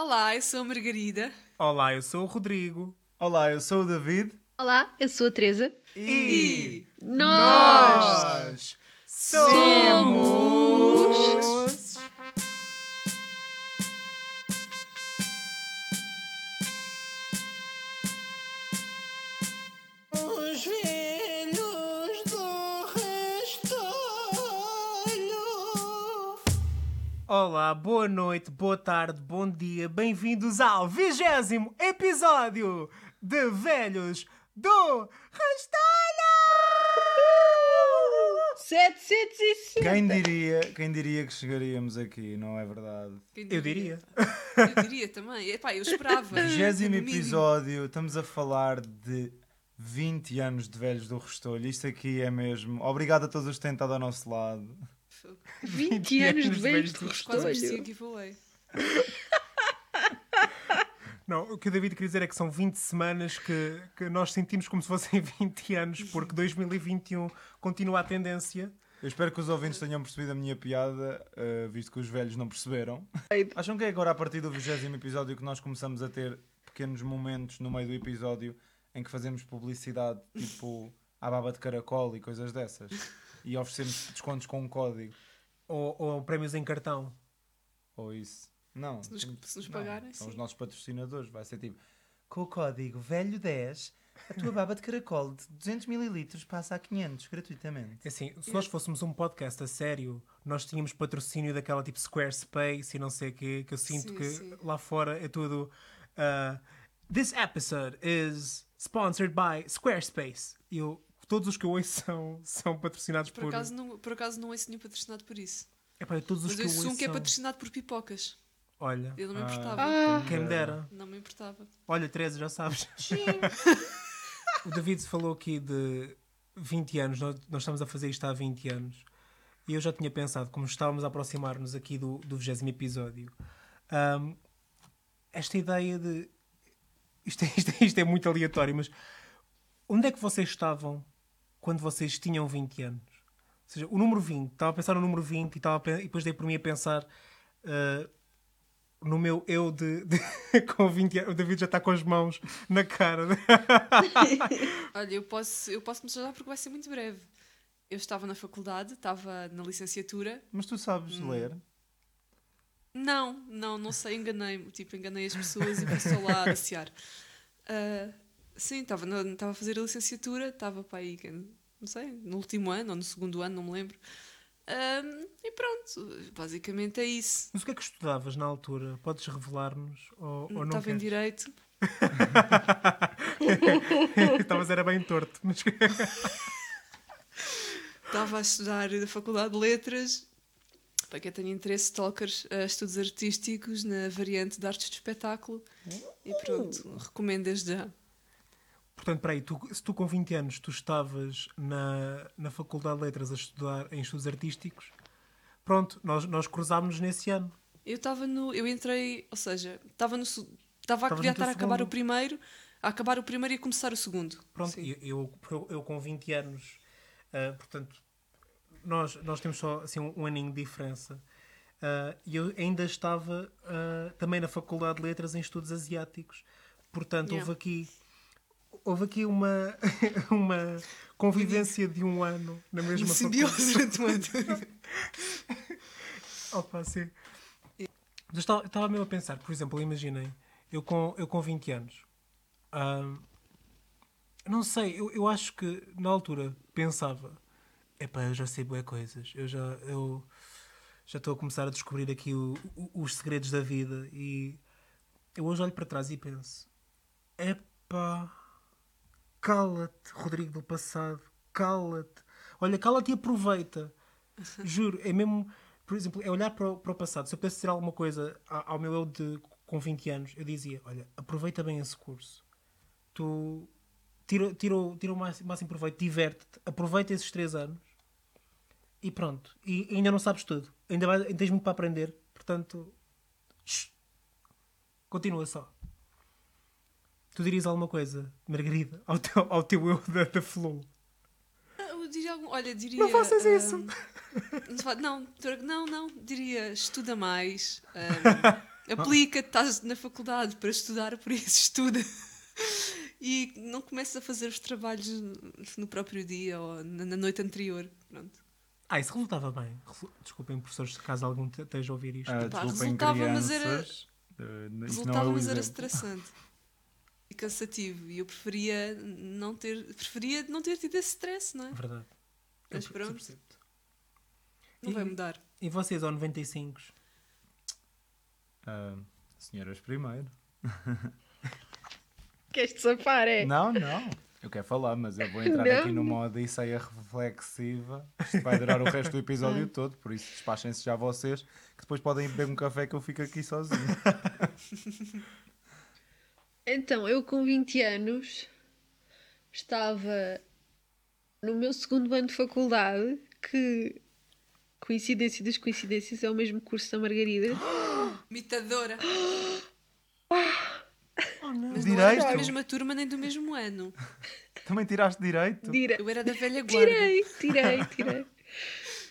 Olá, eu sou a Margarida. Olá, eu sou o Rodrigo. Olá, eu sou o David. Olá, eu sou a Teresa. E Nós somos. Os Olá, boa noite, boa tarde, bom dia, bem-vindos ao vigésimo episódio de Velhos do Rastalho! 750. Quem diria, quem diria que chegaríamos aqui, não é verdade? Eu diria. Eu diria também. Epá, eu esperava. Vigésimo episódio, estamos a falar de 20 anos de velhos do Restolho. Isto aqui é mesmo. Obrigado a todos os que têm estado ao nosso lado. 20 anos de velhos do Quase parecia restolho. giveaway. Não, o que o David queria dizer é que são 20 semanas que, que nós sentimos como se fossem 20 anos, porque 2021 continua a tendência. Eu espero que os ouvintes tenham percebido a minha piada, eh, visto que os velhos não perceberam. Acham que é agora a partir do vigésimo episódio que nós começamos a ter pequenos momentos no meio do episódio em que fazemos publicidade, tipo à baba de caracol e coisas dessas? E oferecemos descontos com um código. Ou, ou prémios em cartão. Ou isso. Não. Se nos- se nos não, pagarem, São sim. os nossos patrocinadores. Vai ser tipo, com o código velho10, a tua baba de caracol de 200ml passa a 500 gratuitamente. É Assim, se nós fôssemos um podcast a sério, nós tínhamos patrocínio daquela tipo Squarespace e não sei o quê, que eu sinto Sim, que sim. lá fora é tudo. ah, This episode is sponsored by Squarespace. E eu, todos os que eu ouço são, são patrocinados Por por. acaso, não, por acaso não ouço nenhum patrocinado por isso. Epá, todos os Mas que eu eu ouço um que é são- patrocinado por pipocas. Olha, Eu não me Ah. importava. Ah, quem me dera. Não me importava. Olha, Teresa, já sabes. o David falou aqui de 20 anos, nós, nós estamos a fazer isto há 20 anos. E eu já tinha pensado, como estávamos a aproximar-nos aqui do, do 20 episódio, ahm, esta ideia de. Isto é, isto, é, isto é muito aleatório, mas onde é que vocês estavam quando vocês tinham 20 anos? Ou seja, o número 20, estava a pensar no número 20 e, estava e depois dei por mim a pensar ah, no meu eu de, de- com 20 anos. O David já está com as mãos na cara. Olha, eu posso, eu posso começar já porque vai ser muito breve. Eu estava na faculdade, estava na licenciatura. Mas tu sabes Hum. ler? Não, não, não sei, enganei-me. Tipo, enganei as pessoas e estou lá a passear. Sim, estava a fazer a licenciatura, estava para aí, não sei, no último ano ou no segundo ano, não me lembro. Ah, e pronto, basicamente é isso. Mas o que é que estudavas na altura? Podes revelar-nos? Ou, ou não Estava em direito. Estavas era bem torto. Mas... Estava a estudar na Faculdade de Letras. Para quem tenha interesse, stalkers, eh, estudos artísticos na variante de artes de espetáculo. E pronto, recomendo desde já. Portanto, peraí, tu, se tu com 20 anos tu estavas na, na Faculdade de Letras a estudar em estudos artísticos, pronto, nós, nós cruzámos nesse ano. Eu estava no. Eu entrei, ou seja, estava no. Estava a teu estar a acabar o primeiro, a acabar o primeiro e a começar o segundo. Pronto, eu, eu, eu, com 20 anos, ah, portanto, nós, nós temos só assim, um, um aninho de diferença. Ah, E eu ainda estava ah, também na Faculdade de Letras em Estudos Asiáticos. Portanto, Yeah. houve aqui, houve aqui uma, uma convivência de um ano na mesma Simbiose faculdade. durante um ano. Opa, sim. Mas estava, mesmo a pensar, por exemplo, imaginem, eu com, eu com 20 anos, ahm, não sei, eu, eu acho que na altura pensava, epá, eu já sei boas coisas, eu já eu já estou a começar a descobrir aqui o- o- os segredos da vida e eu hoje olho para trás e penso, epá, cala-te, Rodrigo do passado, cala-te, olha, cala-te e aproveita. Juro, é mesmo, por exemplo, é olhar para o, para o passado. Se eu pudesse dizer alguma coisa ao meu eu de com 20 anos, eu dizia: Olha, aproveita bem esse curso. Tu tira, tira, o- tira o máximo, máximo proveito, diverte-te, aproveita esses 3 anos e pronto. E ainda não sabes tudo, ainda, vai, ainda tens muito para aprender. Portanto, shh, continua só. Tu dirias alguma coisa, Margarida, ao teu, ao teu eu da, da Flow? Ah, Eu diria algum, olha, diria. Não faças ah, isso. não, não, não, diria estuda mais. ah, Aplica, estás na faculdade para estudar, por isso estuda. E não começas a fazer os trabalhos no próprio dia ou na na noite anterior. Pronto. Ah, isso resultava bem. Desculpem, professores, se caso algum te- esteja a ouvir isto. Ah, Pá, resultava, mas era- crianças. isso não é Resultava, mas era estressante cansativo. E eu preferia não ter, preferia não ter tido esse stress, não é? Verdade. Mas Eu pronto. Não E- vai mudar. E vocês, ao 95? Ah, senhoras primeiro. Queres-te safar, é? Não, não. Eu quero falar, mas eu vou entrar Não. aqui numa odisseia reflexiva. Isto vai durar o resto do episódio todo, por isso despachem-se já vocês, que depois podem beber um café que eu fico aqui sozinho. Então, eu com 20 anos estava no meu segundo ano de faculdade, que coincidência das coincidências é o mesmo curso da Margarida. Mitadora. Oh, não. Mas não era da mesma turma nem do mesmo ano. Também tiraste direito? Tira. Eu era da velha guarda. Tirei, tirei, tirei.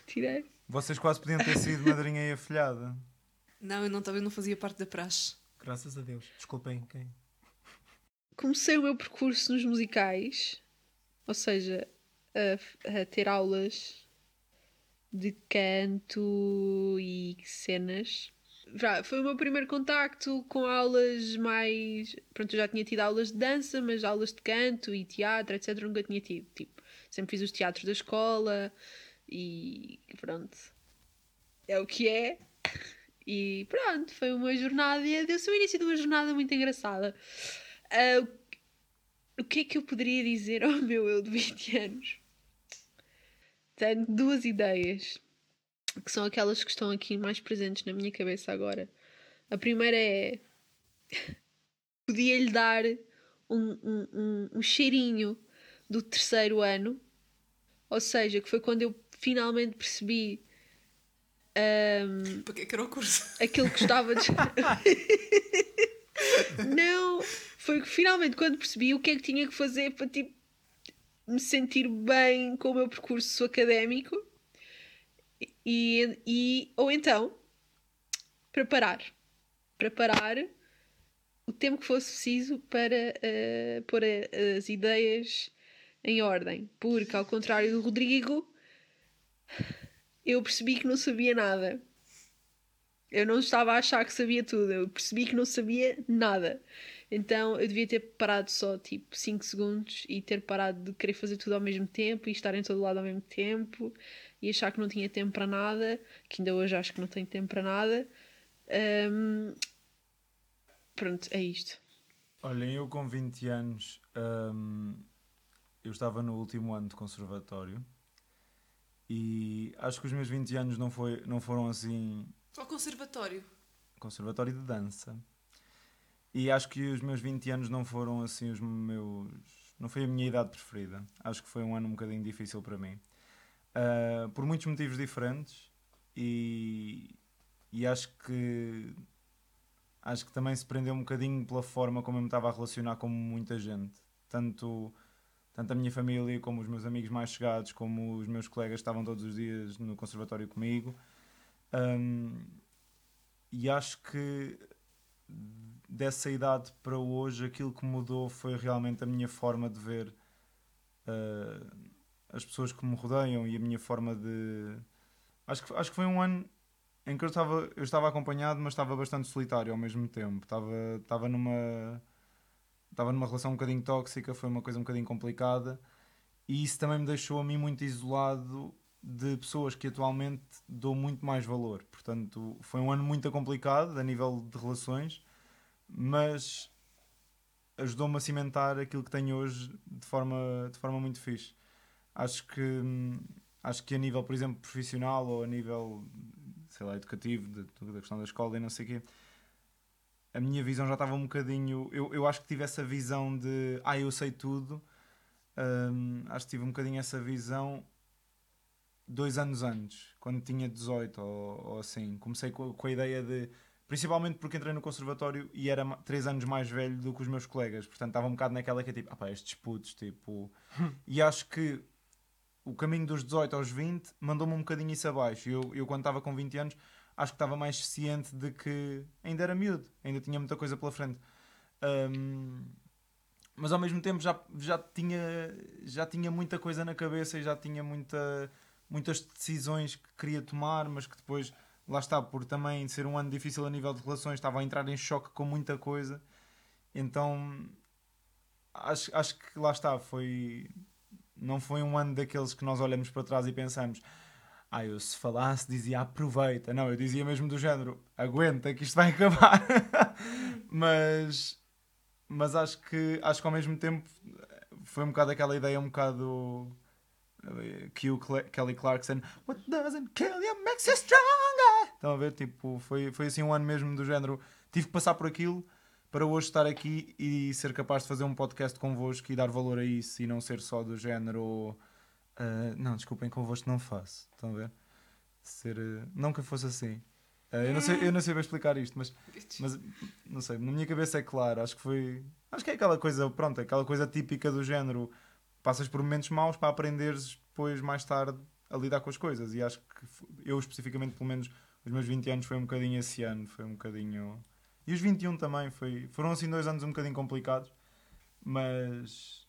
Tirei. Vocês quase podiam ter sido madrinha e afilhada. Não, eu não, eu não fazia parte da praxe. Graças a Deus. Desculpem quem. Comecei o meu percurso nos musicais, ou seja, a, a ter aulas de canto e cenas. Foi o meu primeiro contacto com aulas mais. Pronto, eu já tinha tido aulas de dança, mas aulas de canto e teatro, etc. nunca tinha tido. Tipo, sempre fiz os teatros da escola e pronto. É o que é. E pronto, foi uma jornada, deu-se o início de uma jornada muito engraçada. Ah, o que é que eu poderia dizer ao meu eu de 20 anos? Tenho duas ideias que são aquelas que estão aqui mais presentes na minha cabeça agora. A primeira é podia-lhe dar um, um, um, um cheirinho do terceiro ano, ou seja, que foi quando eu finalmente percebi ahm, Para é que era o curso? aquilo que gostava de. não, foi finalmente quando percebi o que é que tinha que fazer para tipo, me sentir bem com o meu percurso académico e, e ou então preparar. Preparar o tempo que fosse preciso para eh, pôr a- as ideias em ordem. Porque ao contrário do Rodrigo eu percebi que não sabia nada. Eu não estava a achar que sabia tudo, eu percebi que não sabia nada. Então eu devia ter parado só tipo 5 segundos e ter parado de querer fazer tudo ao mesmo tempo e estar em todo lado ao mesmo tempo e achar que não tinha tempo para nada, que ainda hoje acho que não tenho tempo para nada. Ahm, Pronto, é isto. Olhem, eu com 20 anos, hum, eu estava no último ano de conservatório e acho que os meus 20 anos não, foi, não foram assim Só conservatório. conservatório de dança. E acho que os meus 20 anos não foram assim os meus. Não foi a minha idade preferida. Acho que foi um ano um bocadinho difícil para mim. Ah, por muitos motivos diferentes. E, e acho que. Acho que também se prendeu um bocadinho pela forma como eu me estava a relacionar com muita gente. Tanto, tanto a minha família, como os meus amigos mais chegados, como os meus colegas estavam todos os dias no conservatório comigo. Hum, e acho que dessa idade para hoje aquilo que mudou foi realmente a minha forma de ver uh, as pessoas que me rodeiam e a minha forma de acho que, acho que foi um ano em que eu estava, eu estava acompanhado mas estava bastante solitário ao mesmo tempo. Estava, estava numa estava numa relação um bocadinho tóxica foi uma coisa um bocadinho complicada. E isso também me deixou a mim muito isolado de pessoas que atualmente dou muito mais valor. Portanto, foi um ano muito complicado a nível de relações, mas ajudou-me a cimentar aquilo que tenho hoje de forma, de forma muito fixe. Acho que, acho que a nível, por exemplo, profissional ou a nível, sei lá, educativo, da questão da escola e não sei o quê, a minha visão já estava um bocadinho. Eu, eu acho que tive essa visão de, ah, eu sei tudo. Hum, acho que tive um bocadinho essa visão dois anos antes, quando tinha 18 ou, ou assim. Comecei com, com a ideia de. Principalmente porque entrei no conservatório e era ma- três anos mais velho do que os meus colegas, portanto estava um bocado naquela que é tipo, ah pá, estes putos, tipo. e acho que o caminho dos 18 aos 20 mandou-me um bocadinho isso abaixo. Eu, eu quando estava com 20 anos, acho que estava mais ciente de que ainda era miúdo, ainda tinha muita coisa pela frente. Ahm, mas ao mesmo tempo já, já, tinha, já tinha muita coisa na cabeça e já tinha muita, muitas decisões que queria tomar, mas que depois, lá está, por também ser um ano difícil a nível de relações, estava a entrar em choque com muita coisa. Então acho, acho que lá está, foi. Não foi um ano daqueles que nós olhamos para trás e pensamos. Ah, eu se falasse dizia aproveita. Não, eu dizia mesmo do género aguenta que isto vai acabar. mas, mas acho que acho que ao mesmo tempo foi um bocado aquela ideia um bocado Cle- Kelly Clarkson What doesn't kill you makes you stronger Estão a ver? Tipo, foi, foi assim um ano mesmo do género tive que passar por aquilo para hoje estar aqui e ser capaz de fazer um podcast convosco e dar valor a isso e não ser só do género ah, não, desculpem, convosco não faço estão a ver? Ser, eh, não que fosse assim Ah, eu, não sei, eu não sei bem explicar isto, mas mas não sei, na minha cabeça é claro, acho que foi. Acho que é aquela coisa, pronto, aquela coisa típica do género. Passas por momentos maus para aprenderes depois, mais tarde, a lidar com as coisas. E acho que eu, especificamente, pelo menos, os meus 20 anos foi um bocadinho esse ano, foi um bocadinho. E os 21 também, foi, foram assim dois anos um bocadinho complicados, mas.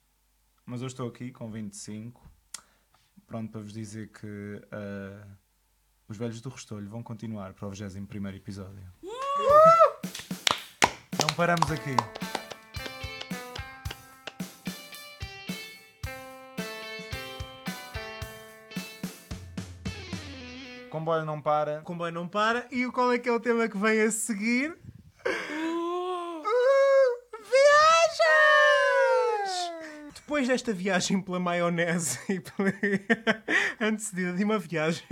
Mas eu estou aqui com 25, pronto para vos dizer que ah, os velhos do Restolho vão continuar para o 21 episódio. Não paramos aqui. Comboio não para. O comboio não para. E qual é que é o tema que vem a seguir? Uh, viagens! Depois desta viagem pela maionese e pela... antecedida de uma viagem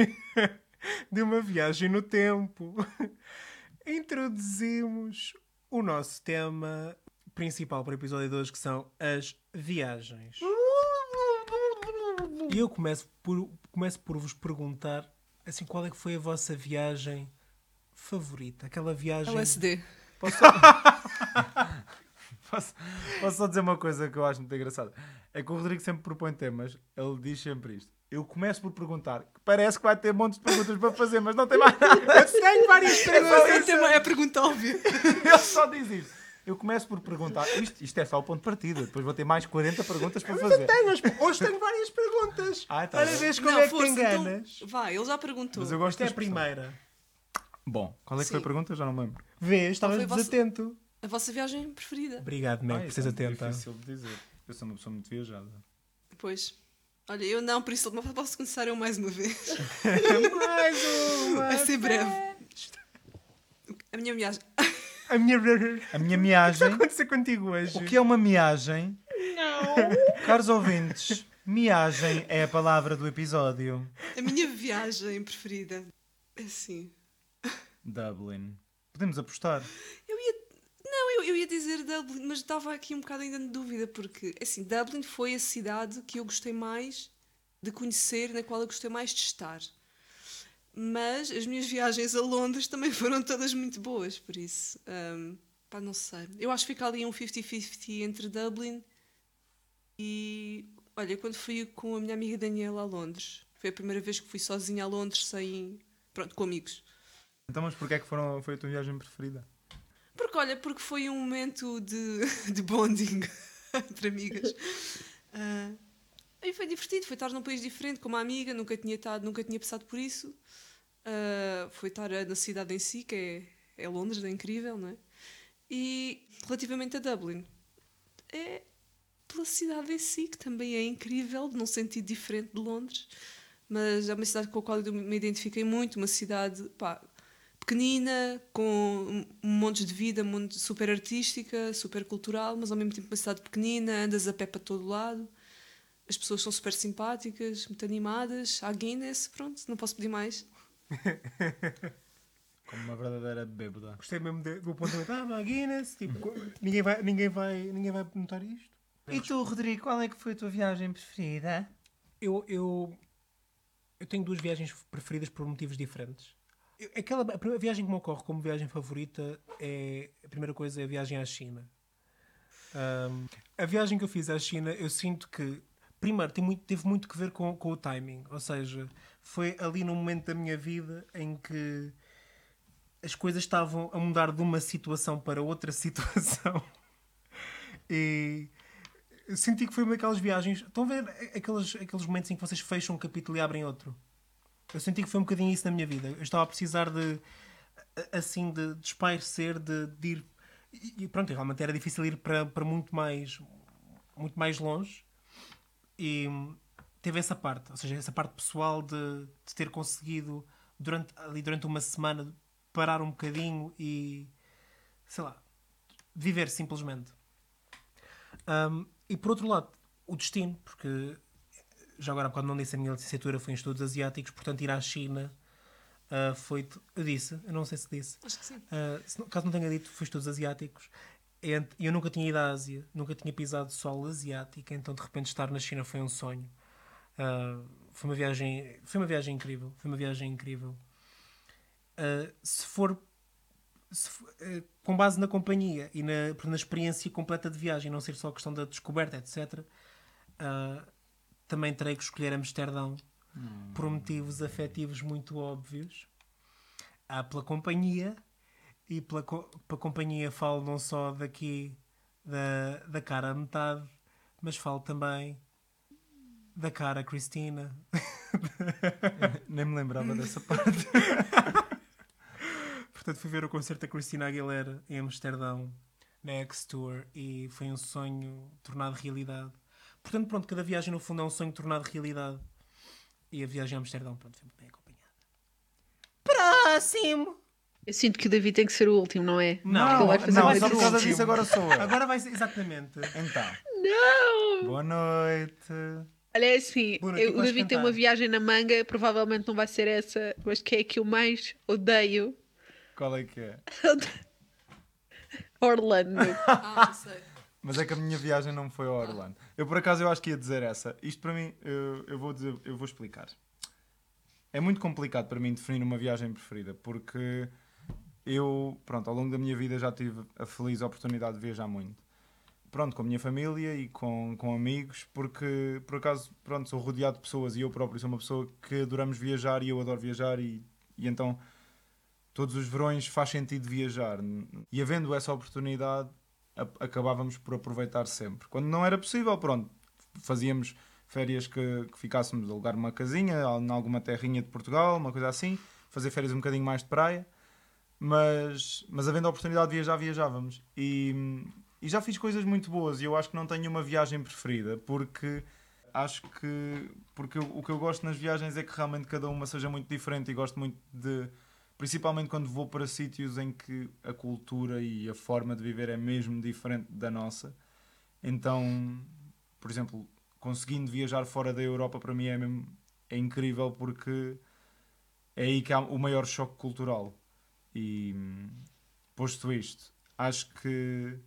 de uma viagem no tempo, introduzimos o nosso tema principal para o episódio de hoje, que são as viagens. E eu começo por, começo por vos perguntar assim, qual é que foi a vossa viagem favorita? Aquela viagem. LSD. Posso, posso, posso só dizer uma coisa que eu acho muito engraçada? É que o Rodrigo sempre propõe temas, ele diz sempre isto. Eu começo por perguntar, que parece que vai ter montes de perguntas para fazer, mas não tem mais nada. Eu tenho várias perguntas. É, tema- é a pergunta óbvia. Ele só diz isto. Eu começo por perguntar, isto, isto é só o ponto de partida, depois vou ter mais 40 perguntas para fazer. Tenho, mas hoje tenho várias perguntas. Ah, tá Para bem. ver como Não, é que te enganas. então, vai, ele já perguntou. Mas eu gosto é da primeira. Bom, qual é que foi a Sim. pergunta? Já não me lembro. Vês, estavas foi a vossa- desatento. A vossa viagem preferida? Obrigado, Meg, Ah, por seres é muito atenta. difícil de dizer. Eu sou uma pessoa muito viajada. Pois. Olha, eu não, por isso posso começar eu mais uma vez. Mais uma. Vai ser breve. A minha viagem. A minha. A minha O que miagem. aconteceu contigo hoje? O que é uma miagem? Não. Caros ouvintes, miagem é a palavra do episódio. A minha viagem preferida. É assim. Dublin. Podemos apostar. Eu ia. Não, eu, eu ia dizer Dublin, mas estava aqui um bocado ainda de dúvida, porque, assim, Dublin foi a cidade que eu gostei mais de conhecer, na qual eu gostei mais de estar. Mas as minhas viagens a Londres também foram todas muito boas, por isso. hum, pá, não sei. Eu acho que fica ali um 50-50 entre Dublin e. Olha, quando fui com a minha amiga Daniela a Londres, foi a primeira vez que fui sozinha a Londres sem. Pronto, com amigos. Então, mas porquê é que foram, foi a tua viagem preferida? Porque, olha, porque foi um momento de, de bonding entre amigas. Ah, e foi divertido, foi estar num país diferente com uma amiga, nunca tinha, estado, nunca tinha passado por isso. Ah, foi estar na cidade em si, que é, é Londres, é incrível, não é? E relativamente a Dublin, é pela cidade em si, que também é incrível, num sentido diferente de Londres. Mas é uma cidade com a qual eu me identifiquei muito, uma cidade, pá, pequenina, com um monte de vida, super artística, super cultural, mas ao mesmo tempo uma cidade pequenina, andas a pé para todo lado. As pessoas são super simpáticas, muito animadas. Há Guinness, pronto, não posso pedir mais. Como uma verdadeira bêbada. Gostei mesmo de- do apontamento. Ah, uma Guinness. Tipo, ninguém, vai, ninguém, vai, ninguém vai notar isto. E tu, Rodrigo, qual é que foi a tua viagem preferida? Eu, eu, eu tenho duas viagens preferidas por motivos diferentes. Eu- Aquela, a primeira viagem que me ocorre como viagem favorita é a primeira coisa é a viagem à China. Ahm, a viagem que eu fiz à China, eu sinto que primeiro tem muito, teve muito que ver com, com o timing. Ou seja, foi ali num momento da minha vida em que as coisas estavam a mudar de uma situação para outra situação. E senti que foi uma daquelas viagens. Estão a ver aqueles, aqueles momentos em que vocês fecham um capítulo e abrem outro? Eu senti que foi um bocadinho isso na minha vida. Eu estava a precisar de assim de, de espairecer, de, de ir. E pronto, realmente era difícil ir para, para muito mais muito mais longe e teve essa parte, ou seja, essa parte pessoal de, de ter conseguido durante, ali durante uma semana parar um bocadinho e sei lá, viver simplesmente. Um, e por outro lado, o destino, porque já agora, quando não disse a minha licenciatura foi em estudos asiáticos, portanto, ir à China uh, foi. Eu disse, eu não sei se disse. Acho que sim. Uh, se caso não tenha dito, foi estudos asiáticos. Eu nunca tinha ido à Ásia, nunca tinha pisado solo asiático, então de repente estar na China foi um sonho. Uh, foi uma viagem, foi uma viagem incrível, foi uma viagem incrível. Uh, se for, se for, uh, com base na companhia e na, na experiência completa de viagem, não ser só a questão da descoberta, etc. também terei que escolher Amsterdão por motivos afetivos muito óbvios. Há pela companhia e pela, co- pela companhia falo não só daqui da, da cara a metade, mas falo também da cara Cristina. Nem me lembrava dessa parte. Portanto, fui ver o concerto da Cristina Aguilera em Amsterdão, na X-Tour, e foi um sonho tornado realidade. Portanto, pronto, cada viagem no fundo é um sonho tornado realidade. E a viagem a Amsterdão, pronto, foi muito bem acompanhada. Próximo! Eu sinto que o David tem que ser o último, não é? Não, não, uma só por causa disso agora sou eu. Agora vai ser exatamente. Então, Não! boa noite. Olha, é assim, Bruno, eu- o David tem uma viagem na manga, provavelmente não vai ser essa, mas que é a que eu mais odeio. Qual é que é? Orlando. Ah, sei. Mas é que a minha viagem não foi ao Orlando. Eu por acaso eu acho que ia dizer essa. Isto para mim, eu, eu vou dizer, eu vou explicar. É muito complicado para mim definir uma viagem preferida, porque eu, pronto, ao longo da minha vida já tive a feliz oportunidade de viajar muito. Pronto, com a minha família e com, com amigos, porque por acaso, pronto, sou rodeado de pessoas e eu próprio sou uma pessoa que adoramos viajar e eu adoro viajar e, e então todos os verões faz sentido viajar. E havendo essa oportunidade, acabávamos por aproveitar sempre. Quando não era possível, pronto, fazíamos férias que, que ficássemos a alugar uma casinha em alguma terrinha de Portugal, uma coisa assim, fazer férias um bocadinho mais de praia, mas, mas havendo a oportunidade de viajar, viajávamos. E, e já fiz coisas muito boas e eu acho que não tenho uma viagem preferida, porque acho que porque o que eu gosto nas viagens é que realmente cada uma seja muito diferente e gosto muito de principalmente quando vou para sítios em que a cultura e a forma de viver é mesmo diferente da nossa. Então, por exemplo, conseguindo viajar fora da Europa para mim é mesmo é incrível porque é aí que há o maior choque cultural. E posto isto, acho que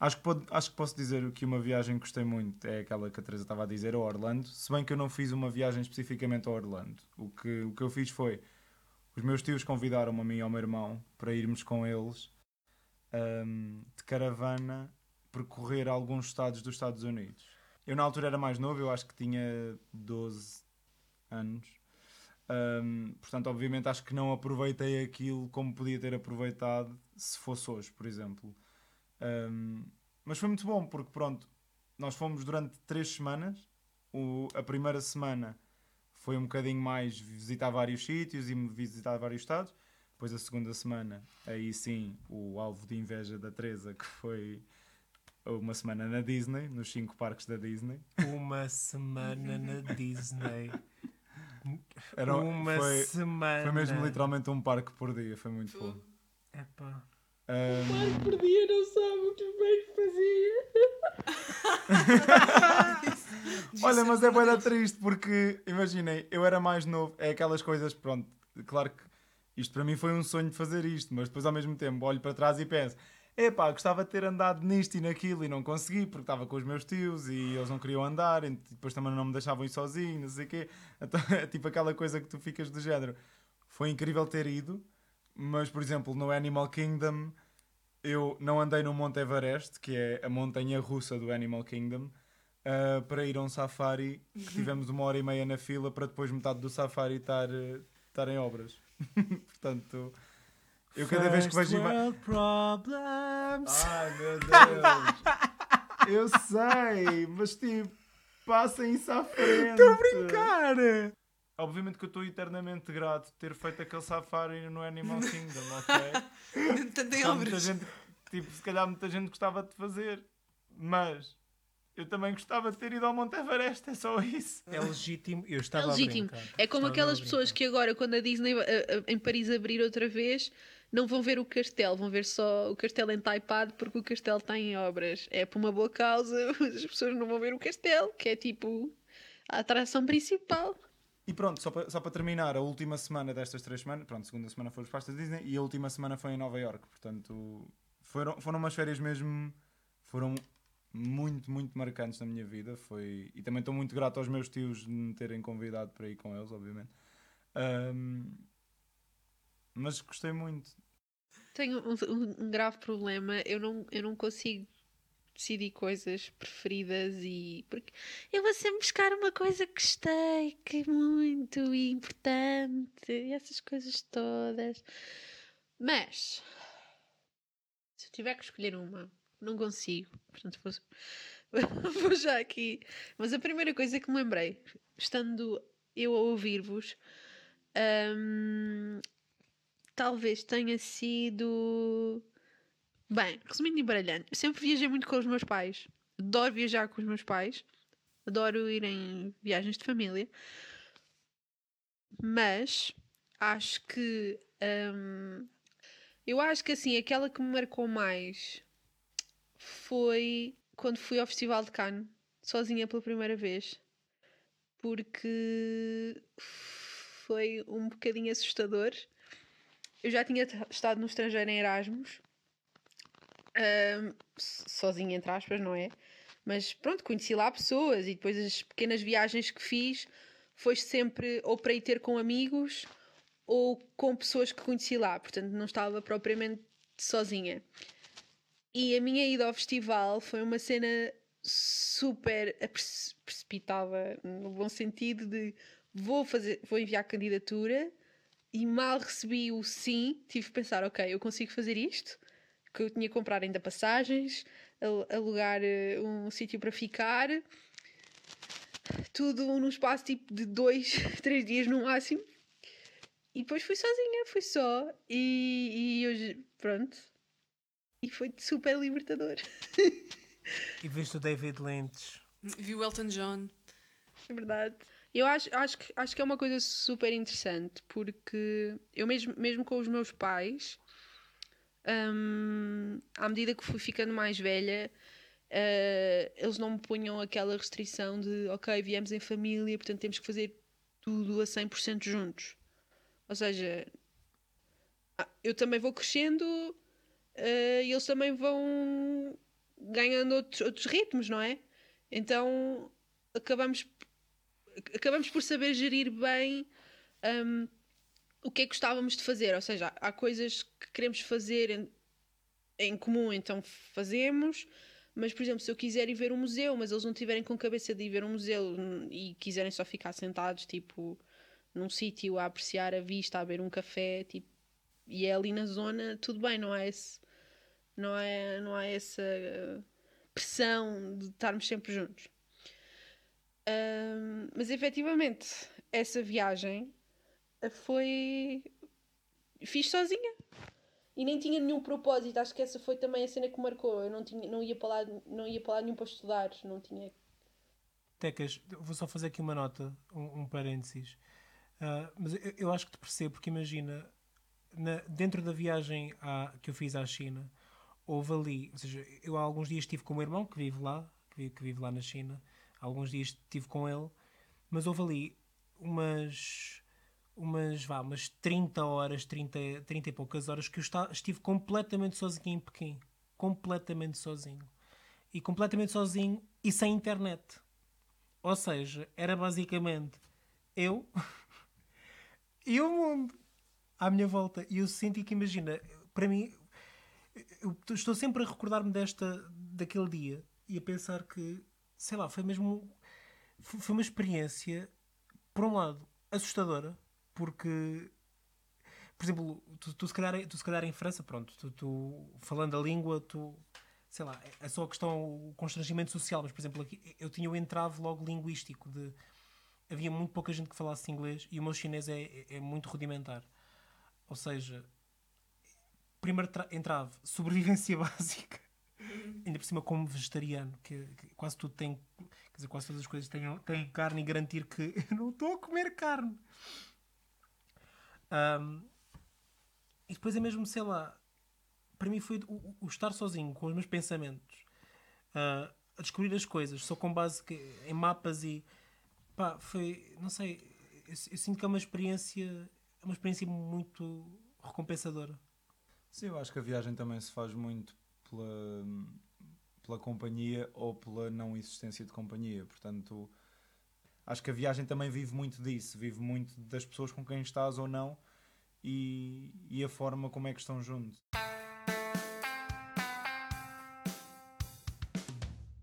acho que, pode- acho que posso dizer que uma viagem que gostei muito é aquela que a Teresa estava a dizer, a Orlando. Se bem que eu não fiz uma viagem especificamente a Orlando. O que, o que eu fiz foi os meus tios convidaram-me a mim e ao meu irmão para irmos com eles hum, de caravana percorrer alguns estados dos Estados Unidos. Eu na altura era mais novo, eu acho que tinha 12 anos. Hum, portanto, obviamente, acho que não aproveitei aquilo como podia ter aproveitado se fosse hoje, por exemplo. Hum, mas foi muito bom, porque pronto, nós fomos durante três semanas. O- a primeira semana foi um bocadinho mais visitar vários sítios e visitar vários estados. Depois a segunda semana, aí sim, o alvo de inveja da Teresa, que foi uma semana na Disney, nos cinco parques da Disney. Uma semana na Disney. Era, Uma foi, semana. foi mesmo literalmente um parque por dia, foi muito bom. Epá. Ahm, Por dia não sabe o que bem fazia. olha, mas é bem triste porque, imaginem, eu era mais novo, é aquelas coisas, pronto, claro que isto para mim foi um sonho de fazer isto, mas depois ao mesmo tempo olho para trás e penso, epá, gostava de ter andado nisto e naquilo e não consegui porque estava com os meus tios e eles não queriam andar e depois também não me deixavam ir sozinho, não sei o quê. Então é tipo aquela coisa que tu ficas do género. Foi incrível ter ido, mas por exemplo no Animal Kingdom eu não andei no Monte Everest, que é a montanha russa do Animal Kingdom, ah, para ir a um safari que tivemos uma hora e meia na fila para depois metade do safari estar, eh, estar em obras. Portanto, Eu cada vez que vejo ima- world problems. Ai meu Deus! Eu sei, mas tipo, passem isso à frente. Estou a brincar! Obviamente que eu estou eternamente grato de ter feito aquele safari no Animal Kingdom, ok? Tanto em obras. gente, tipo, se calhar muita gente gostava de fazer, mas eu também gostava de ter ido ao Monte Everest, é só isso. É legítimo. Eu É estava a legítimo. brincar. É como Estava aquelas pessoas que agora, quando a Disney a- a- em Paris abrir outra vez, não vão ver o castelo, vão ver só o castelo entaipado porque o castelo está em obras. É por uma boa causa, mas as pessoas não vão ver o castelo, que é tipo a atração principal. E pronto, só para, só para terminar, a última semana destas três semanas, pronto, segunda semana foi os pastas Disney e a última semana foi em Nova York, portanto foram, foram umas férias mesmo, foram muito, muito marcantes na minha vida, foi, e também estou muito grato aos meus tios de me terem convidado para ir com eles, obviamente. Ahm, mas gostei muito. Tenho um, um- um grave problema, eu não, eu não consigo decidir coisas preferidas e. Porque eu vou sempre buscar uma coisa que gostei, que é muito importante, e essas coisas todas. Mas. Se eu tiver que escolher uma, não consigo. Portanto, vou, vou já aqui. Mas a primeira coisa que me lembrei, estando eu a ouvir-vos. hum, talvez tenha sido. Bem, resumindo e embaralhando, eu sempre viajei muito com os meus pais. Adoro viajar com os meus pais. Adoro ir em viagens de família. Mas acho que. hum, eu acho que assim, aquela que me marcou mais foi quando fui ao Festival de Cannes, sozinha pela primeira vez. Porque foi um bocadinho assustador. Eu já tinha estado no estrangeiro em Erasmus, so- sozinha entre aspas, não é? Mas pronto, conheci lá pessoas e depois as pequenas viagens que fiz foi sempre ou para ir ter com amigos ou com pessoas que conheci lá, portanto não estava propriamente sozinha. E a minha ida ao festival foi uma cena super precipitada, no bom sentido de vou fazer, vou enviar candidatura e mal recebi o sim, tive que pensar, ok, eu consigo fazer isto, que eu tinha que comprar ainda passagens, al- alugar eh, um sítio para ficar, tudo num espaço tipo de dois, três dias no máximo. E depois fui sozinha, fui só. E, e hoje, pronto. E foi super libertador. E viste o David Lynch. Vi o Elton John. É verdade. Eu acho, acho, que, acho que é uma coisa super interessante porque eu mesmo, mesmo com os meus pais, hum, à medida que fui ficando mais velha, eh, eles não me punham aquela restrição de ok, viemos em família, portanto temos que fazer tudo a 100% juntos. Ou seja, ah, eu também vou crescendo eh, e eles também vão ganhando outros, outros ritmos, não é? Então acabamos acabamos por saber gerir bem hum, o que é que gostávamos de fazer. Ou seja, há coisas que queremos fazer em, em comum, então fazemos. Mas, por exemplo, se eu quiser ir ver um museu, mas eles não tiverem com cabeça de ir ver um museu e quiserem só ficar sentados, tipo, num sítio a apreciar a vista, a beber um café, tipo, e é ali na zona, tudo bem, não há esse, não é, não há essa uh, pressão de estarmos sempre juntos. Ahm, mas efetivamente, essa viagem eh, foi. Fiz sozinha. E nem tinha nenhum propósito. Acho que essa foi também a cena que marcou. Eu não, tinha, não, ia, para lá, não ia para lá nenhum para estudar. Não tinha. Tecas, vou só fazer aqui uma nota, um, um parênteses. Ah, mas eu, eu acho que te percebo, porque imagina, na- dentro da viagem à- que eu fiz à China, houve ali, ou seja, eu há alguns dias estive com o meu irmão, que vive lá, que que vive lá na China, há alguns dias estive com ele, mas houve ali umas, umas, vá, umas 30 horas, 30, 30 e poucas horas que eu esta- estive completamente sozinho em Pequim. Completamente sozinho. E completamente sozinho e sem internet. Ou seja, era basicamente eu e o mundo à minha volta. E eu senti que, imagina, para mim, eu estou sempre a recordar-me desta, daquele dia e a pensar que, sei lá, foi mesmo. Foi uma experiência, por um lado, assustadora, porque. por exemplo, tu, tu, se calhar, tu se calhar em França, pronto, tu, tu falando a língua, tu sei lá, é só a questão, o constrangimento social, mas por exemplo, aqui eu tinha o entrave logo linguístico de havia muito pouca gente que falasse inglês e o meu chinês é, é, é muito rudimentar. Ou seja, primeiro tra- entrave, sobrevivência básica. Ainda por cima como vegetariano, que, que quase tudo tem, quer dizer, quase todas as coisas têm, têm carne e garantir que eu não estou a comer carne. Ahm, e depois é mesmo, sei lá, para mim foi o, o- estar sozinho com os meus pensamentos, ah, a descobrir as coisas, só com base que- em mapas e pá, foi, não sei, eu, eu sinto que é uma experiência, é uma experiência muito recompensadora. Sim, eu acho que a viagem também se faz muito pela, pela companhia ou pela não existência de companhia. Portanto, acho que a viagem também vive muito disso, vive muito das pessoas com quem estás ou não e, e a forma como é que estão juntos.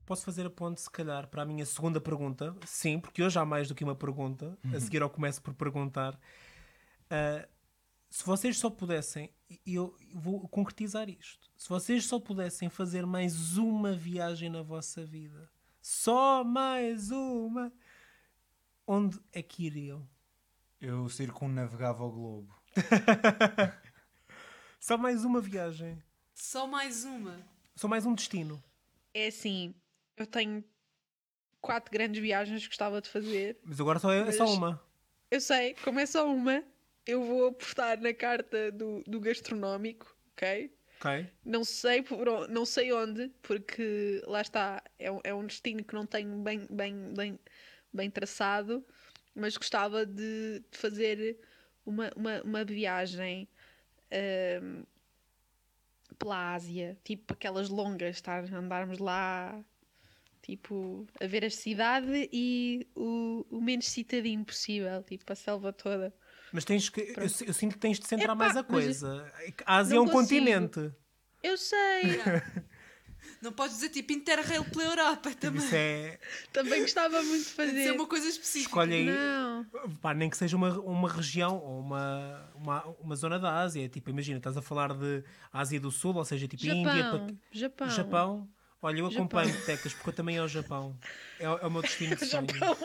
Posso fazer a ponte, se calhar, para a minha segunda pergunta? Sim, porque hoje há mais do que uma pergunta. A seguir eu começo por perguntar. Ah, se vocês só pudessem, e eu vou concretizar isto, se vocês só pudessem fazer mais uma viagem na vossa vida, só mais uma, onde é que iriam? Eu circunnavegava o globo. Só mais uma viagem. Só mais uma. Só mais um destino. É assim, eu tenho quatro grandes viagens que gostava de fazer. Mas agora só é, é só uma. Eu sei, como é só uma, eu vou apostar na carta do, do gastronómico, ok? Ok? Não sei, por, não sei onde, porque lá está, é, um- é um destino que não tenho bem, bem, bem, bem traçado, mas gostava de, de fazer uma, uma, uma viagem ahm, pela Ásia, tipo aquelas longas, estar, andarmos lá, tipo, a ver a cidade e o, o menos citadino possível, tipo a selva toda. Mas tens que. Eu, eu sinto que tens de centrar Epá, mais a coisa. A Ásia é um consigo. continente. Eu sei, Não podes dizer tipo Interrail pela Europa também. Isso é. também gostava muito de Tem de ser fazer. uma coisa específica. Escolhe aí. Não. Pá, nem que seja uma, uma região ou uma, uma, uma zona da Ásia. Tipo, imagina, estás a falar de Ásia do Sul, ou seja, tipo Índia, Japão, Pa- Japão. Japão. Olha, eu acompanho Tecas porque eu também é o Japão. É, é o meu destino de sonho. Japão.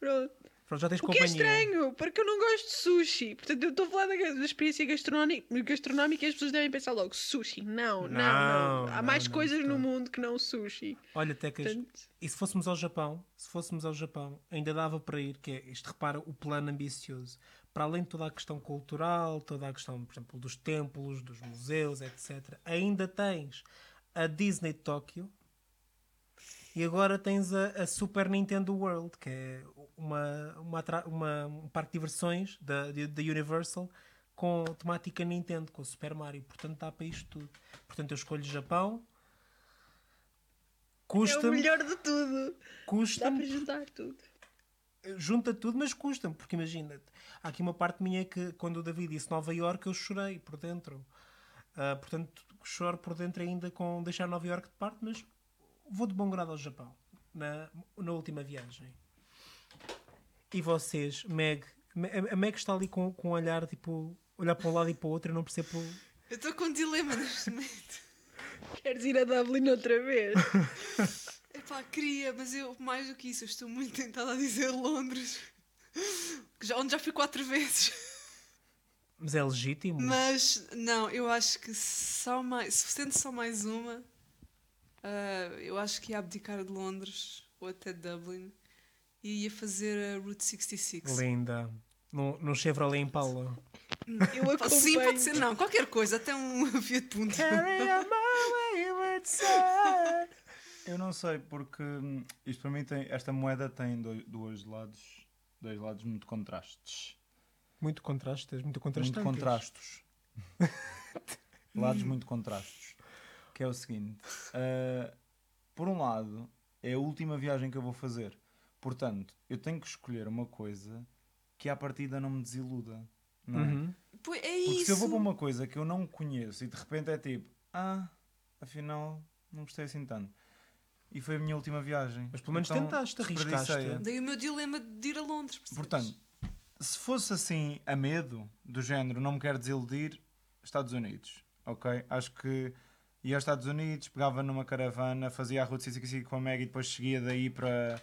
Pronto. Pronto, já tens O que é companhia. estranho, porque eu não gosto de sushi. Portanto, eu estou a falar da, da experiência gastronómica, gastronómica e as pessoas devem pensar logo: sushi. Não, não, não. Não, Há não, mais não, coisas no mundo que não sushi. Olha, Tecas, Portanto, e se fôssemos ao Japão, se fôssemos ao Japão, ainda dava para ir, que é, isto repara, o plano ambicioso. Para além de toda a questão cultural, toda a questão, por exemplo, dos templos, dos museus, etc., ainda tens a Disney de Tóquio e agora tens a, a Super Nintendo World, que é uma, uma, uma- um parque de diversões da, da Universal com temática Nintendo, com o Super Mario. Portanto, dá para isto tudo. Portanto, eu escolho Japão. é o melhor de tudo. Dá para juntar tudo. junta tudo, mas custa-me, porque imagina, há aqui uma parte minha que quando o David disse Nova York eu chorei por dentro. Ah, portanto, choro por dentro ainda com deixar Nova York de parte, mas vou de bom grado ao Japão na, na última viagem. E vocês, Meg? Me- A Meg está ali com, com um olhar tipo, olhar para um lado e para o outro, eu não percebo. Eu estou com um dilema neste momento. Queres ir a Dublin outra vez? Epá, queria, mas eu, mais do que isso, eu estou muito tentada a dizer Londres. Que Já, onde já fui quatro vezes. Mas é legítimo. Mas, não, eu acho que só mais, se sendo só mais uma, ah, eu acho que ia abdicar de Londres ou até de Dublin e ia fazer a Route 66. Linda. Num, num Chevrolet Impala. Eu Pá, acompanho. Sim, pode ser, não, qualquer coisa, até um Fiat Punto. Eu não sei, porque hum, isto para mim tem. Esta moeda tem dois, dois lados. Dois lados muito contrastes. Muito contrastes, muito Muito contrastantes. contrastos. lados muito contrastos. Que é o seguinte: ah, por um lado, é a última viagem que eu vou fazer. Portanto, eu tenho que escolher uma coisa que à partida não me desiluda. Não é? Uhum. Pois, é Porque isso. se eu vou para uma coisa que eu não conheço e de repente é tipo, ah, afinal não gostei assim tanto. E foi a minha última viagem. Mas pelo menos Então, tentaste, arriscaste. Daí o meu dilema de ir a Londres. percebes? Portanto, se fosse assim a medo, do género, não me quero desiludir, Estados Unidos, ok? Acho que ia aos Estados Unidos, pegava numa caravana, fazia a Route 65 com a Maggie e depois seguia daí para,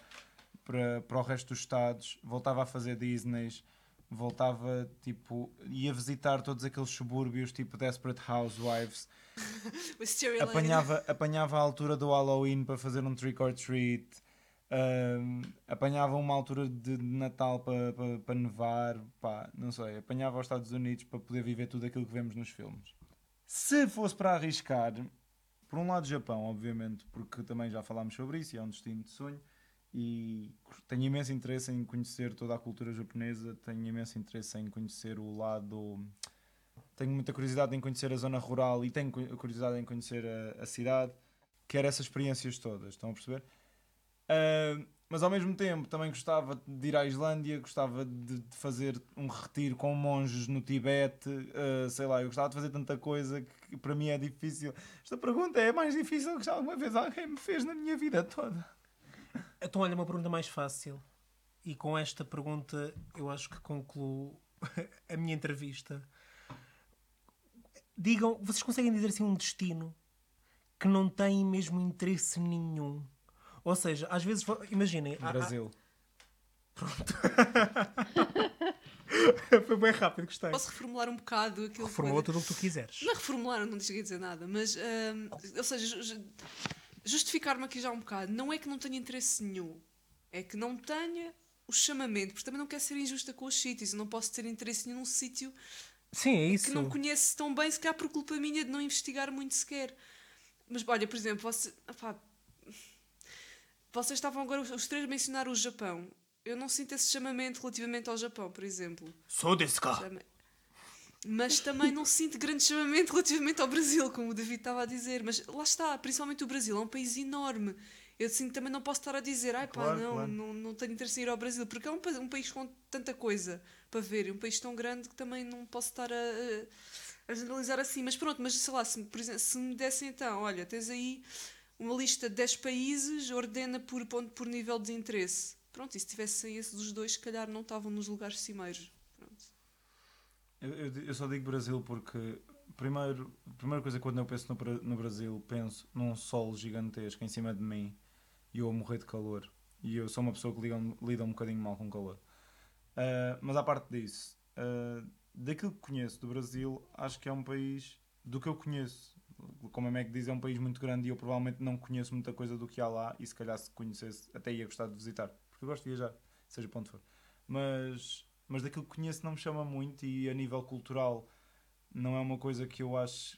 para, para o resto dos estados, voltava a fazer Disneys, voltava, tipo, ia visitar todos aqueles subúrbios, tipo Desperate Housewives, apanhava, apanhava a altura do Halloween para fazer um trick or treat, ahm, apanhava uma altura de Natal para para para nevar, pá, não sei, apanhava aos Estados Unidos para poder viver tudo aquilo que vemos nos filmes. Se fosse para arriscar, por um lado Japão, obviamente, porque também já falámos sobre isso e é um destino de sonho. E tenho imenso interesse em conhecer toda a cultura japonesa, tenho imenso interesse em conhecer o lado tenho muita curiosidade em conhecer a zona rural e tenho cu- curiosidade em conhecer a, a cidade. Quero essas experiências todas, estão a perceber? Ah, mas ao mesmo tempo também gostava de ir à Islândia, gostava de, de fazer um retiro com monges no Tibete, ah, sei lá, eu gostava de fazer tanta coisa que para mim é difícil. Esta pergunta é a mais difícil que já alguma vez alguém me fez na minha vida toda. Então, olha, uma pergunta mais fácil. E com esta pergunta eu acho que concluo a minha entrevista. Digam, vocês conseguem dizer assim um destino que não tem mesmo interesse nenhum? Ou seja, às vezes, imaginem. há- há- Brasil. Foi bem rápido, gostei. Posso reformular um bocado aquilo que Reformula tudo o que tu quiseres. Não é reformular, não cheguei a dizer nada, mas. hum, ou seja, ju- ju- justificar-me aqui já um bocado. Não é que não tenha interesse nenhum, é que não tenha o chamamento, porque também não quero ser injusta com os sítios. Eu não posso ter interesse nenhum num sítio Sim, é que isso. não conheço tão bem, se calhar por culpa minha de não investigar muito sequer. Mas olha, por exemplo, você, opá, vocês estavam agora os três a mencionar o Japão. Eu não sinto esse chamamento relativamente ao Japão, por exemplo. Sou desse cá. Mas também não sinto grande chamamento relativamente ao Brasil, como o David estava a dizer. Mas lá está, principalmente o Brasil, é um país enorme. Eu sinto também não posso estar a dizer, ai pá, Claro, não, claro. não, não tenho interesse em ir ao Brasil, porque é um, um país com tanta coisa para ver, e um país tão grande que também não posso estar a, a- a generalizar assim. Mas pronto, mas sei lá, se, por exemplo, se me dessem então, olha, tens aí uma lista de 10 países, ordena por, ponto, por nível de interesse. Pronto, e se tivessem esses dos dois, se calhar não estavam nos lugares cimeiros. Eu, eu- eu só digo Brasil porque, primeiro, primeira coisa quando eu penso no, no Brasil, penso num sol gigantesco em cima de mim e eu a morrer de calor. E eu sou uma pessoa que liga, um- lida um bocadinho mal com calor. Ah, mas à parte disso, ah, daquilo que conheço do Brasil, acho que é um país, do que eu conheço, como a Meg diz, é um país muito grande e eu provavelmente não conheço muita coisa do que há lá e se calhar se conhecesse até ia gostar de visitar. Porque eu gosto de viajar, seja para onde for. Mas, mas daquilo que conheço não me chama muito e a nível cultural não é uma coisa que eu acho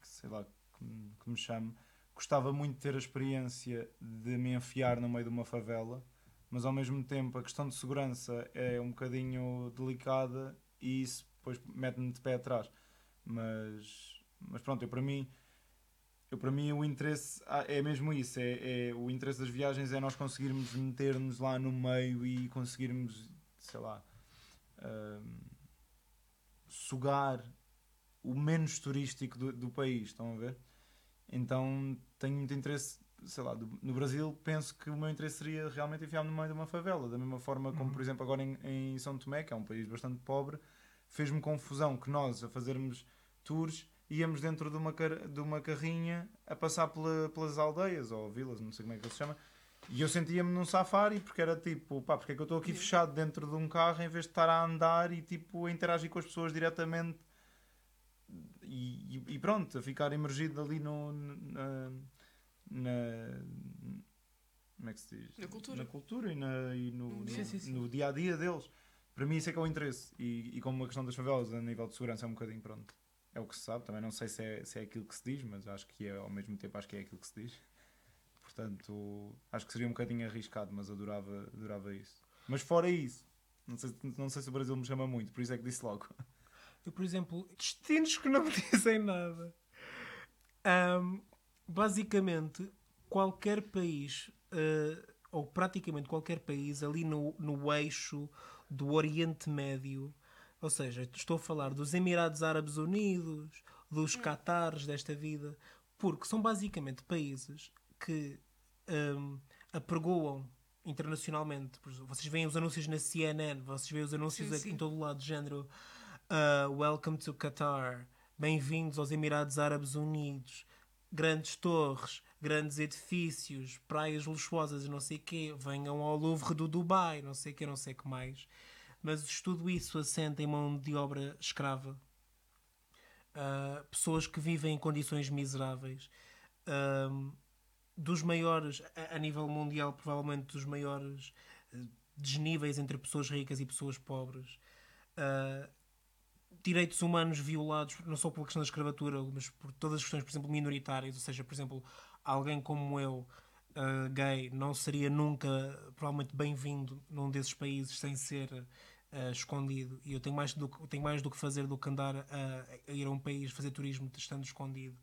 que, sei lá, que, que me chame. Gostava muito de ter a experiência de me enfiar no meio de uma favela, mas ao mesmo tempo a questão de segurança é um bocadinho delicada e isso depois mete-me de pé atrás. Mas, mas pronto, eu para mim eu, para mim o interesse ah, é mesmo isso, é, é- o interesse das viagens é nós conseguirmos meter-nos lá no meio e conseguirmos, sei lá, ahm, sugar o menos turístico do, do país, estão a ver? Então tenho muito interesse, sei lá, do- no Brasil penso que o meu interesse seria realmente enfiar-me no meio de uma favela, da mesma forma como, por exemplo, agora em, em São Tomé, que é um país bastante pobre, fez-me confusão que nós, a fazermos tours, íamos dentro de uma, car- de uma carrinha a passar pela- pelas aldeias ou vilas, não sei como é que se chama, e eu sentia-me num safari porque era tipo, pá, porque é que eu estou aqui fechado dentro de um carro em vez de estar a andar e tipo a interagir com as pessoas diretamente e, e- e pronto, a ficar imergido ali no, na, na- como é que se diz? Na cultura. Na cultura e, na- e no, No. Sim, sim, sim. no dia a dia deles. Para mim isso é que é o interesse. E, e como a questão das favelas a nível de segurança é um bocadinho pronto. É o que se sabe, também não sei se é, se é aquilo que se diz, mas acho que é ao mesmo tempo acho que é aquilo que se diz. Portanto, acho que seria um bocadinho arriscado, mas adorava, adorava isso. Mas fora isso, não sei, não sei se o Brasil me chama muito, por isso é que disse logo. Eu, por exemplo, destinos que não me dizem nada. Ahm, basicamente, qualquer país, eh, ou praticamente qualquer país, ali no, no eixo do Oriente Médio, ou seja, estou a falar dos Emirados Árabes Unidos, dos Qatares desta vida, porque são basicamente países que ahm, apregoam internacionalmente. Vocês veem os anúncios na CNN, vocês veem os anúncios Sim, aqui sim. em todo o lado, de género uh, Welcome to Qatar, bem-vindos aos Emirados Árabes Unidos, grandes torres, grandes edifícios, praias luxuosas e não sei o quê, venham ao Louvre do Dubai, não sei o quê, não sei o que mais. Mas tudo isso assenta em mão de obra escrava. Uh, pessoas que vivem em condições miseráveis. Um, dos maiores, a, a nível mundial, provavelmente dos maiores eh, desníveis entre pessoas ricas e pessoas pobres. Uh, direitos humanos violados, não só pela questão da escravatura, mas por todas as questões, por exemplo, minoritárias. Ou seja, por exemplo, alguém como eu, uh, gay, não seria nunca, provavelmente, bem-vindo num desses países sem ser uh, escondido. E eu tenho mais, do, que- tenho mais do que fazer do que andar a, a ir a um país fazer turismo estando escondido.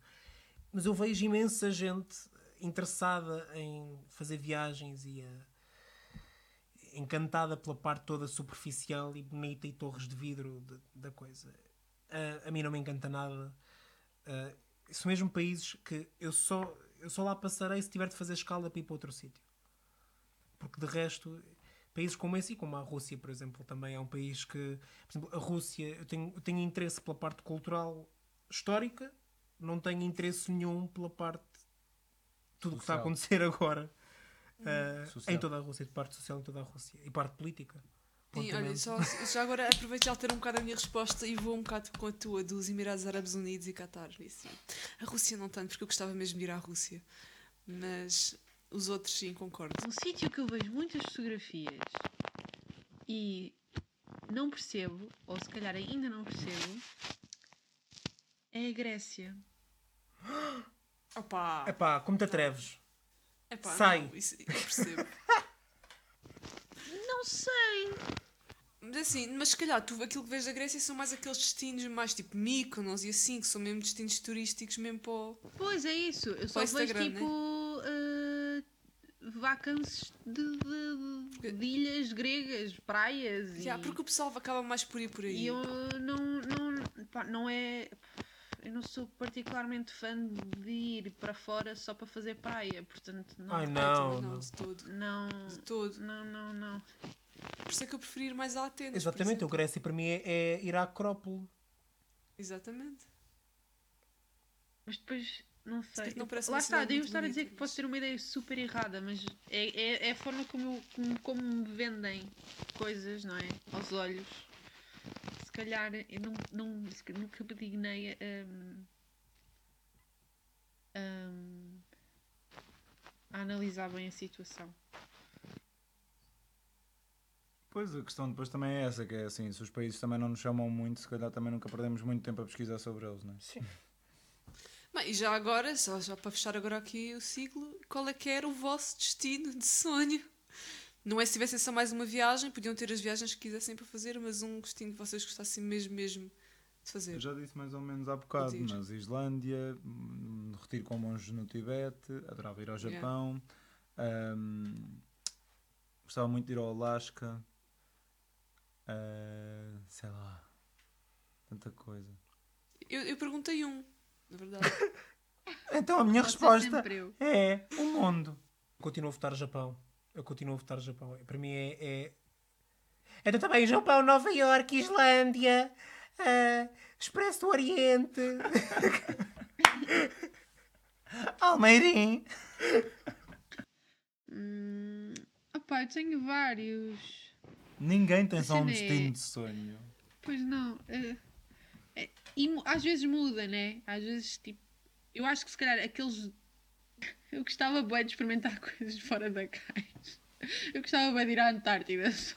Mas eu vejo imensa gente interessada em fazer viagens e a- encantada pela parte toda superficial e bonita e torres de vidro de- da coisa. A- a mim não me encanta nada. Ah, são mesmo países que eu só, eu só lá passarei se tiver de fazer escala para ir para outro sítio. Porque de resto, países como esse e como a Rússia, por exemplo, também é um país que, por exemplo, a Rússia, eu tenho, eu tenho interesse pela parte cultural histórica, não tenho interesse nenhum pela parte tudo o que está a acontecer agora Social. em toda a Rússia, de parte social em toda a Rússia e parte política. Sim, olha, só, já agora aproveito e altero um bocado a minha resposta e vou um bocado com a tua dos Emirados Árabes Unidos e Qatar. Isso. A Rússia não tanto, porque eu gostava mesmo de ir à Rússia. Mas os outros sim, concordo. Um sítio que eu vejo muitas fotografias e não percebo, ou se calhar ainda não percebo, é a Grécia. Opa! Epá, como te atreves? Epá, sai. Não, isso, eu percebo. Não sei. Mas assim, mas se calhar tu, aquilo que vês da Grécia são mais aqueles destinos mais tipo Mykonos e assim, que são mesmo destinos turísticos mesmo para o... Pois é isso. Eu só vejo Instagram, tipo uh, vacances de, de- de ilhas gregas, praias e, porque o pessoal acaba mais por ir por aí. e eu não, não, pá, não é. Eu não sou particularmente fã de ir para fora só para fazer praia, portanto não. Ai Ah, não, também não. de todo. Não, De todo. não, não, não. Por isso é que eu prefiro ir mais a Atenas. Exatamente, o. Grécia para mim é, é ir à Acrópole. Exatamente. Mas depois, não sei. que não parece Lá está, devo estar a dizer que posso ter uma ideia super errada, mas é, é, é a forma como, eu- como, como me vendem coisas, não é? Aos olhos. Se calhar eu não, não, nunca me dignei hum, hum, a analisar bem a situação. Pois, a questão depois também é essa, que é assim, se os países também não nos chamam muito, se calhar também nunca perdemos muito tempo a pesquisar sobre eles, não é? Sim. Bem, e já agora, só, já para fechar agora aqui o ciclo, qual é que era o vosso destino de sonho? Não é se tivessem só mais uma viagem, podiam ter as viagens que quisessem para fazer, mas um destino que vocês gostassem mesmo, mesmo de fazer. Eu já disse mais ou menos há bocado, mas Islândia, hum, retiro com monges no Tibete, adorava ir ao Yeah. Japão, hum, gostava muito de ir ao Alasca, ah, sei lá, tanta coisa. Eu, eu perguntei um, na verdade. Então a minha Pode ser resposta sempre eu. é o mundo. Continuo a votar Japão. Eu continuo a votar Japão. Para mim é. é... Então também Japão, Nova York, Islândia, ah, Expresso do Oriente. Almeirim! Hum, opá, eu tenho vários. Ninguém tem só um é- destino de sonho. Pois não. eh, é- e às vezes muda, né? Às vezes, tipo. Eu acho que se calhar aqueles. Eu gostava bem de experimentar coisas fora da caixa. Eu gostava bem de ir à Antártida só.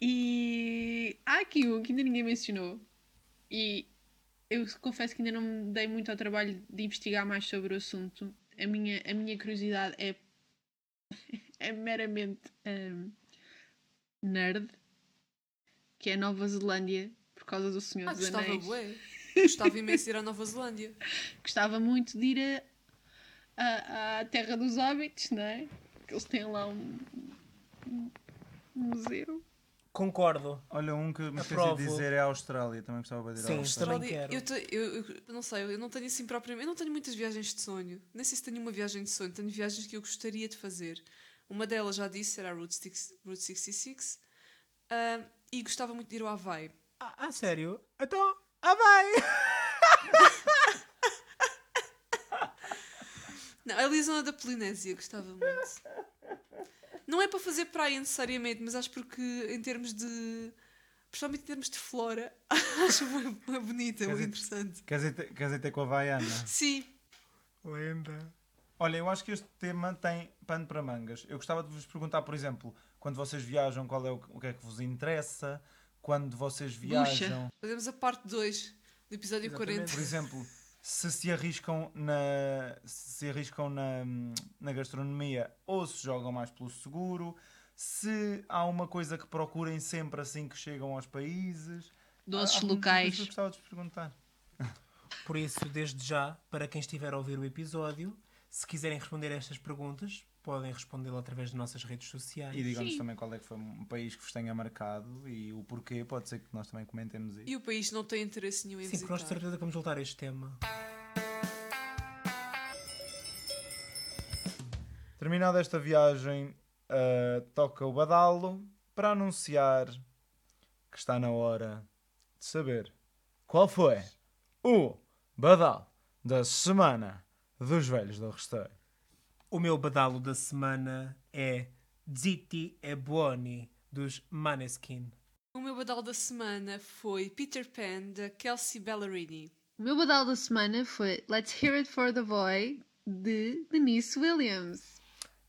e há aqui um que ainda ninguém mencionou. E eu confesso que ainda não me dei muito ao trabalho de investigar mais sobre o assunto. A minha, a minha curiosidade é, é meramente hum, nerd, que é Nova Zelândia, por causa do Senhor Ah, dos gostava Anéis. bué. Gostava imenso de ir à Nova Zelândia. Gostava muito de ir a, a- à Terra dos Hobbits, não é? Que eles têm lá um, um museu. Concordo. Olha, um que me esqueci de Aprovo. dizer é a Austrália. Também gostava de ir à Sim, Austrália. também quero. Eu, te- eu, eu- não sei, eu não tenho assim propriamente. Eu não tenho muitas viagens de sonho. Nem sei se tenho uma viagem de sonho. Tenho viagens que eu gostaria de fazer. Uma delas, já disse, era a Route, 6, Route 66. Ah, e gostava muito de ir ao Havaí. Ah, ah, sério? Então, vai! Não, ali a zona da Polinésia gostava muito. Não é para fazer praia necessariamente, mas acho porque em termos de. Principalmente em termos de flora, acho bem bonita, muito interessante. Queres ir, ter- queres ir ter com a Havaiana? Sim, Lenda. Olha, eu acho que este tema tem pano para mangas. Eu gostava de vos perguntar, por exemplo, quando vocês viajam, qual é o, que- o que é que vos interessa? Quando vocês viajam, fazemos a parte 2 do episódio Exatamente. 40. por exemplo, se se arriscam na se se arriscam na, na gastronomia ou se jogam mais pelo seguro, se há uma coisa que procurem sempre assim que chegam aos países. Doces Há- locais. Eu gostava de vos perguntar. Por isso, desde já, para quem estiver a ouvir o episódio, se quiserem responder a estas perguntas, podem respondê-lo através de nossas redes sociais. E digam-nos Sim. também qual é que foi um país que vos tenha marcado e o porquê. Pode ser que nós também comentemos isso. E o país não tem interesse nenhum em Sim, porque nós de visitar. certeza que vamos voltar a este tema. Terminada esta viagem, ah, toca o badalo para anunciar que está na hora de saber qual foi o badalo da semana dos velhos do Resteiro. O meu badalo da semana é Zitti e Buoni, dos Maneskin. O meu badal da semana foi Peter Pan, da Kelsey Ballerini. O meu badal da semana foi Let's Hear It for the Boy, de Denise Williams.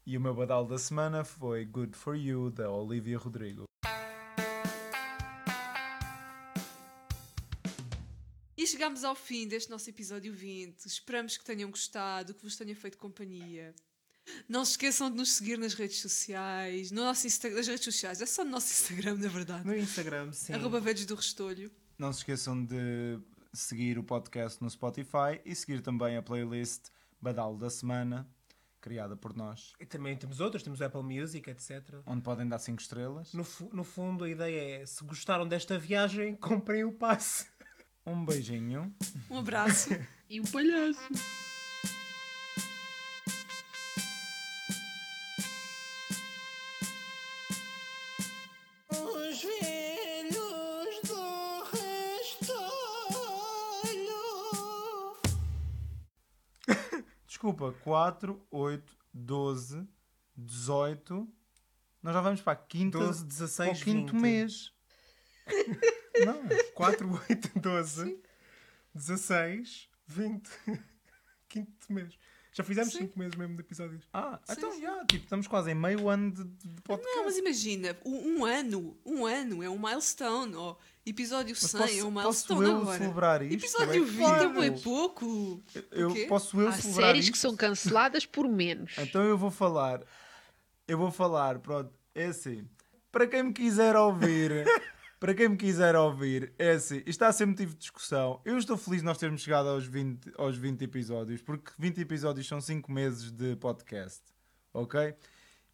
E o meu badalo da semana foi Good for You, da Olivia Rodrigo. E chegamos ao fim deste nosso episódio 20. Esperamos que tenham gostado, que vos tenha feito companhia. Não se esqueçam de nos seguir nas redes sociais, no nosso Instagram, nas redes sociais, é só no nosso Instagram, na verdade. No Instagram, sim. Arroba Velhos do Restolho. Não se esqueçam de seguir o podcast no Spotify e seguir também a playlist Badalo da Semana, criada por nós, E também temos outros, temos o Apple Music, etc. onde podem dar 5 estrelas. No, fu- no fundo, a ideia é, se gostaram desta viagem, comprem o passe. Um beijinho. Um abraço. E o palhaço. Desculpa, 4, 8, 12, 18. Nós já vamos para a quinta, 12, para 16, o quinto 20. mês. Não. 4, 8, 12, 16, 20. Quinto mês. Já fizemos Sim. 5 meses mesmo de episódios. Ah, Sim, então sim. já, tipo, estamos quase em meio ano de, de podcast. Não, mas imagina, um, um ano, um ano é um milestone. Ó, episódio 100 Mas posso, é um posso milestone eu agora. celebrar isto? Episódio É 20 é claro. bem pouco. Eu quê? posso eu Há celebrar séries isto? que são canceladas por menos. Então eu vou falar. Eu vou falar, pronto. É assim. Para quem me quiser ouvir. para quem me quiser ouvir, é assim. Isto está a ser motivo de discussão. Eu estou feliz de nós termos chegado aos 20, aos 20 episódios, porque 20 episódios são 5 meses de podcast. Ok?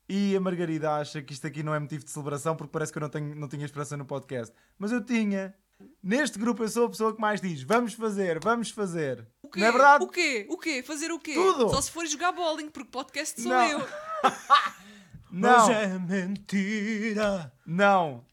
E a Margarida acha que isto aqui não é motivo de celebração porque parece que eu não, tenho, não tinha esperança no podcast. Mas eu tinha. Neste grupo eu sou a pessoa que mais diz: vamos fazer, vamos fazer. O quê? Não é verdade? O quê? O quê? Fazer o quê? Tudo. Só se for jogar bowling, porque podcast sou Não. eu. Não, Mas é mentira. não.